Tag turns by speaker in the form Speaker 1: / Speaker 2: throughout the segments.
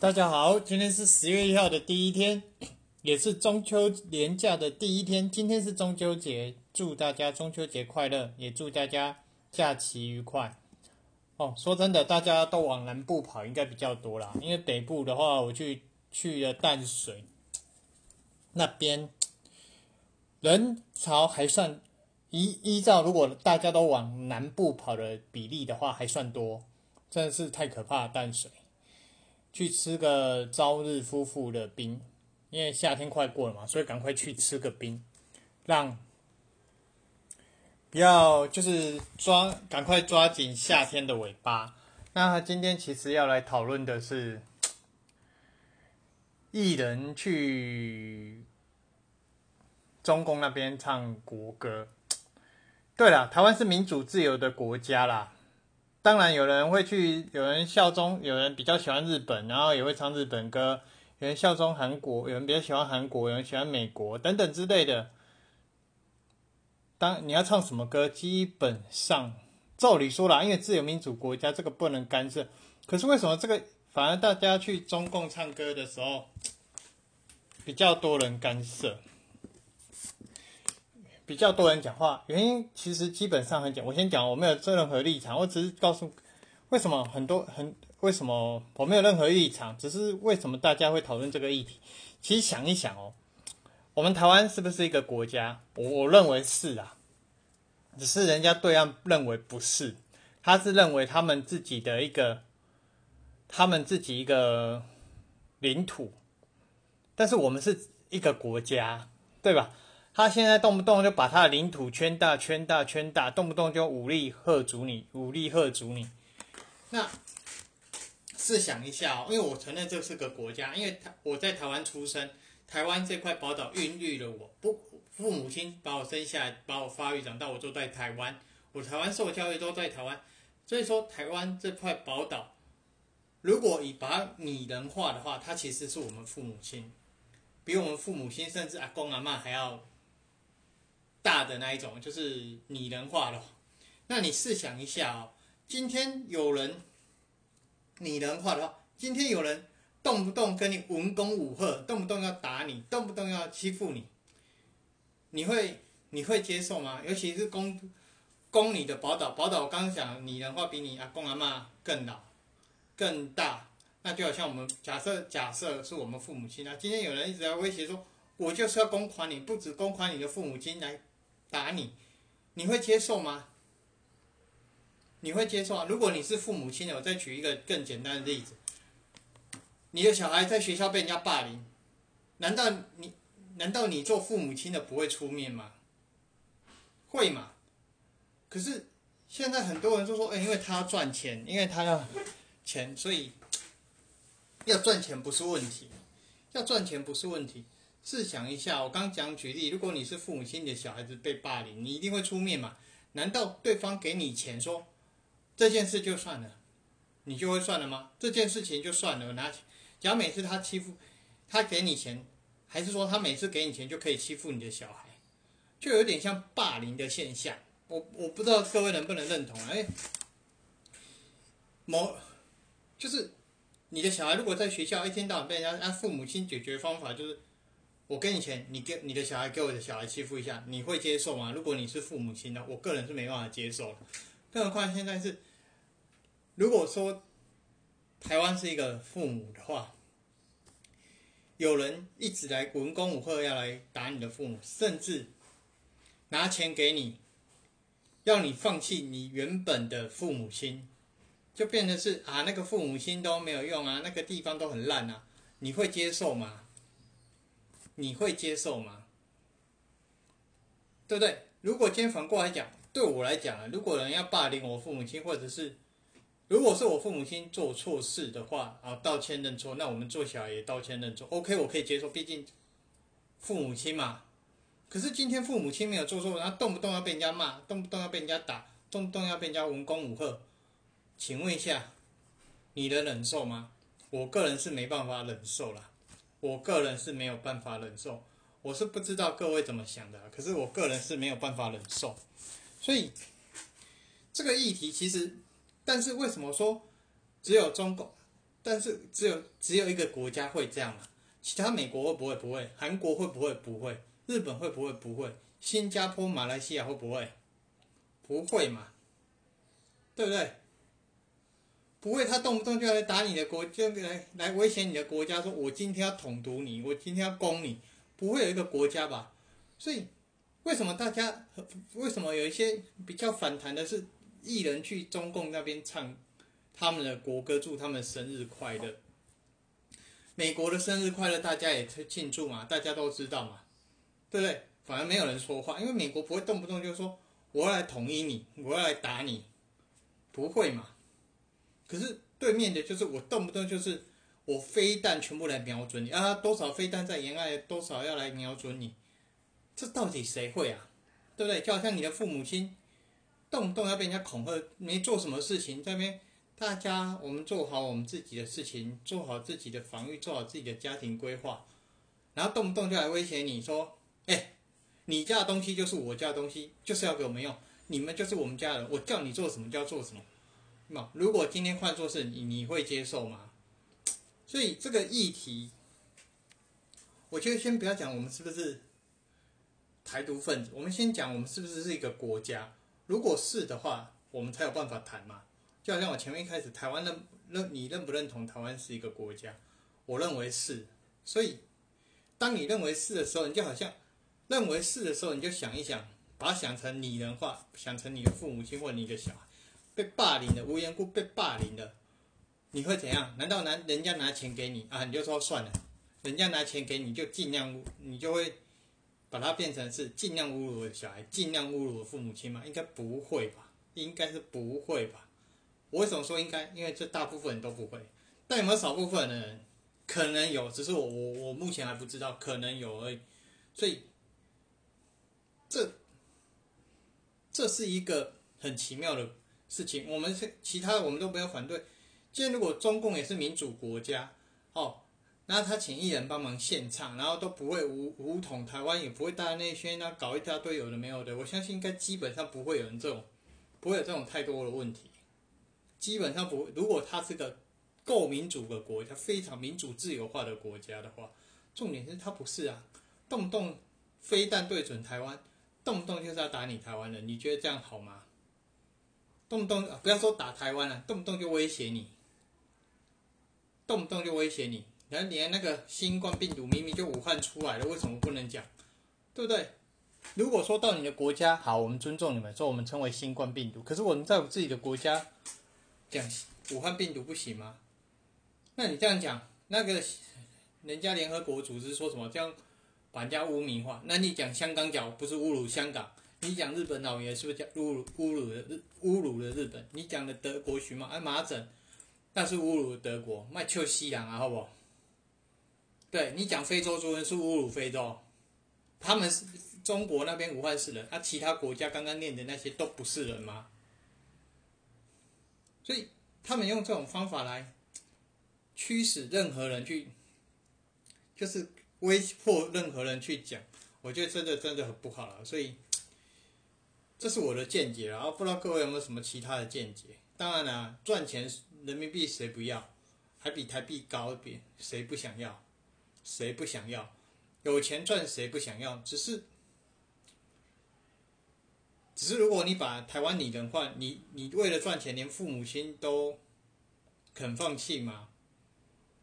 Speaker 1: 大家好，今天是十月一号的第一天，也是中秋连假的第一天。今天是中秋节，祝大家中秋节快乐，也祝大家假期愉快。哦，说真的，大家都往南部跑，应该比较多啦。因为北部的话，我去去了淡水那边，人潮还算依依照如果大家都往南部跑的比例的话，还算多。真的是太可怕，淡水。去吃个朝日夫妇的冰，因为夏天快过了嘛，所以赶快去吃个冰，让不要就是抓赶快抓紧夏天的尾巴。那今天其实要来讨论的是艺人去中共那边唱国歌。对了，台湾是民主自由的国家啦。当然，有人会去，有人效忠，有人比较喜欢日本，然后也会唱日本歌；有人效忠韩国，有人比较喜欢韩国，有人喜欢美国等等之类的。当你要唱什么歌，基本上照理说啦，因为自由民主国家这个不能干涉。可是为什么这个反而大家去中共唱歌的时候，比较多人干涉？比较多人讲话，原因其实基本上很简。我先讲，我没有做任何立场，我只是告诉为什么很多很为什么我没有任何立场，只是为什么大家会讨论这个议题。其实想一想哦，我们台湾是不是一个国家？我我认为是啊，只是人家对岸认为不是，他是认为他们自己的一个，他们自己一个领土，但是我们是一个国家，对吧？他现在动不动就把他的领土圈大、圈大、圈大，动不动就武力吓阻你，武力吓阻你。那试想一下哦，因为我承认这是个国家，因为台我在台湾出生，台湾这块宝岛孕育了我，不父母亲把我生下来，把我发育长大，我就在台湾，我台湾受教育都在台湾，所以说台湾这块宝岛，如果以把它拟人化的话，它其实是我们父母亲，比我们父母亲甚至阿公阿妈还要。大的那一种就是拟人化了，那你试想一下哦，今天有人拟人化的话，今天有人动不动跟你文攻武吓，动不动要打你，动不动要欺负你，你会你会接受吗？尤其是攻攻你的宝岛，宝岛我刚刚讲拟人化比你阿公阿妈更老更大，那就好像我们假设假设是我们父母亲啊，今天有人一直在威胁说，我就是要公款你，不止公款你的父母亲来。打你，你会接受吗？你会接受啊？如果你是父母亲的，我再举一个更简单的例子：你的小孩在学校被人家霸凌，难道你难道你做父母亲的不会出面吗？会嘛？可是现在很多人都说，哎，因为他要赚钱，因为他要钱，所以要赚钱不是问题，要赚钱不是问题。试想一下，我刚讲举例，如果你是父母亲，你的小孩子被霸凌，你一定会出面嘛？难道对方给你钱说这件事就算了，你就会算了吗？这件事情就算了，拿钱。假每次他欺负，他给你钱，还是说他每次给你钱就可以欺负你的小孩，就有点像霸凌的现象。我我不知道各位能不能认同？哎，某就是你的小孩如果在学校一天到晚被人家，那父母亲解决方法就是。我给你钱，你给你的小孩给我的小孩欺负一下，你会接受吗？如果你是父母亲的，我个人是没办法接受的。更何况现在是，如果说台湾是一个父母的话，有人一直来文攻武吓要来打你的父母，甚至拿钱给你，要你放弃你原本的父母亲，就变成是啊，那个父母亲都没有用啊，那个地方都很烂啊，你会接受吗？你会接受吗？对不对？如果今天反过来讲，对我来讲啊，如果人要霸凌我父母亲，或者是如果是我父母亲做错事的话啊，道歉认错，那我们做小孩也道歉认错，OK，我可以接受，毕竟父母亲嘛。可是今天父母亲没有做错，他动不动要被人家骂，动不动要被人家打，动不动要被人家文攻武吓，请问一下，你能忍受吗？我个人是没办法忍受了。我个人是没有办法忍受，我是不知道各位怎么想的，可是我个人是没有办法忍受，所以这个议题其实，但是为什么说只有中共但是只有只有一个国家会这样嘛？其他美国会不会？不会。韩国会不会？不会。日本会不会？不会。新加坡、马来西亚会不会？不会嘛？对不对？不会，他动不动就要来打你的国，就来来威胁你的国家，说我今天要统独你，我今天要攻你，不会有一个国家吧？所以，为什么大家为什么有一些比较反弹的是艺人去中共那边唱他们的国歌，祝他们生日快乐？美国的生日快乐，大家也庆祝嘛，大家都知道嘛，对不对？反而没有人说话，因为美国不会动不动就说我要来统一你，我要来打你，不会嘛？可是对面的就是我动不动就是我飞弹全部来瞄准你啊，多少飞弹在沿岸，多少要来瞄准你，这到底谁会啊？对不对？就好像你的父母亲动不动要被人家恐吓，没做什么事情，这边大家我们做好我们自己的事情，做好自己的防御，做好自己的家庭规划，然后动不动就来威胁你说，哎，你家的东西就是我家的东西，就是要给我们用，你们就是我们家人，我叫你做什么就要做什么。如果今天换作是你，你会接受吗？所以这个议题，我觉得先不要讲我们是不是台独分子，我们先讲我们是不是是一个国家。如果是的话，我们才有办法谈嘛。就好像我前面一开始，台湾认认你认不认同台湾是一个国家？我认为是。所以当你认为是的时候，你就好像认为是的时候，你就想一想，把它想成拟人化，想成你的父母亲或你的小孩。被霸凌的无缘故被霸凌的，你会怎样？难道拿人家拿钱给你啊？你就说算了，人家拿钱给你就尽量，你就会把它变成是尽量侮辱我的小孩，尽量侮辱我父母亲吗？应该不会吧？应该是不会吧？我为什么说应该？因为这大部分人都不会，但有没有少部分的人可能有？只是我我我目前还不知道，可能有而已。所以这这是一个很奇妙的。事情，我们是其他的，我们都不要反对。既然如果中共也是民主国家，哦，那他请艺人帮忙献唱，然后都不会武武统台湾，也不会大内宣，那搞一大堆有的没有的，我相信应该基本上不会有人这种，不会有这种太多的问题。基本上不，如果他是个够民主的国家，非常民主自由化的国家的话，重点是他不是啊，动不动飞弹对准台湾，动不动就是要打你台湾人，你觉得这样好吗？动不动不要说打台湾了，动不动就威胁你，动不动就威胁你，然后连那个新冠病毒明明就武汉出来了，为什么不能讲？对不对？如果说到你的国家，好，我们尊重你们，说我们称为新冠病毒，可是我们在我自己的国家讲武汉病毒不行吗？那你这样讲，那个人家联合国组织说什么这样把人家污名化？那你讲香港脚不是侮辱香港？你讲日本老爷是不是叫侮辱侮辱的日侮辱了日本？你讲的德国荨麻哎麻疹，那是侮辱德国卖臭西洋啊，好不好？对你讲非洲猪瘟是侮辱非洲，他们是中国那边武汉市人，啊，其他国家刚刚念的那些都不是人吗？所以他们用这种方法来驱使任何人去，就是威迫任何人去讲，我觉得真的真的很不好了，所以。这是我的见解，然后不知道各位有没有什么其他的见解？当然了，赚钱人民币谁不要？还比台币高一点，谁不想要？谁不想要？有钱赚谁不想要？只是，只是如果你把台湾拟人化，你你为了赚钱，连父母亲都肯放弃吗？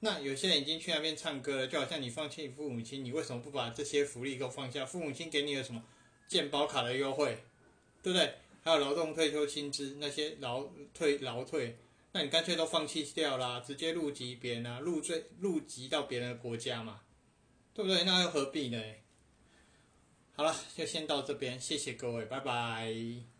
Speaker 1: 那有些人已经去那边唱歌了，就好像你放弃父母亲，你为什么不把这些福利都放下？父母亲给你有什么健保卡的优惠？对不对？还有劳动退休薪资那些劳退劳退，那你干脆都放弃掉啦，直接入籍别人啊，入赘入籍到别人的国家嘛，对不对？那又何必呢？好了，就先到这边，谢谢各位，拜拜。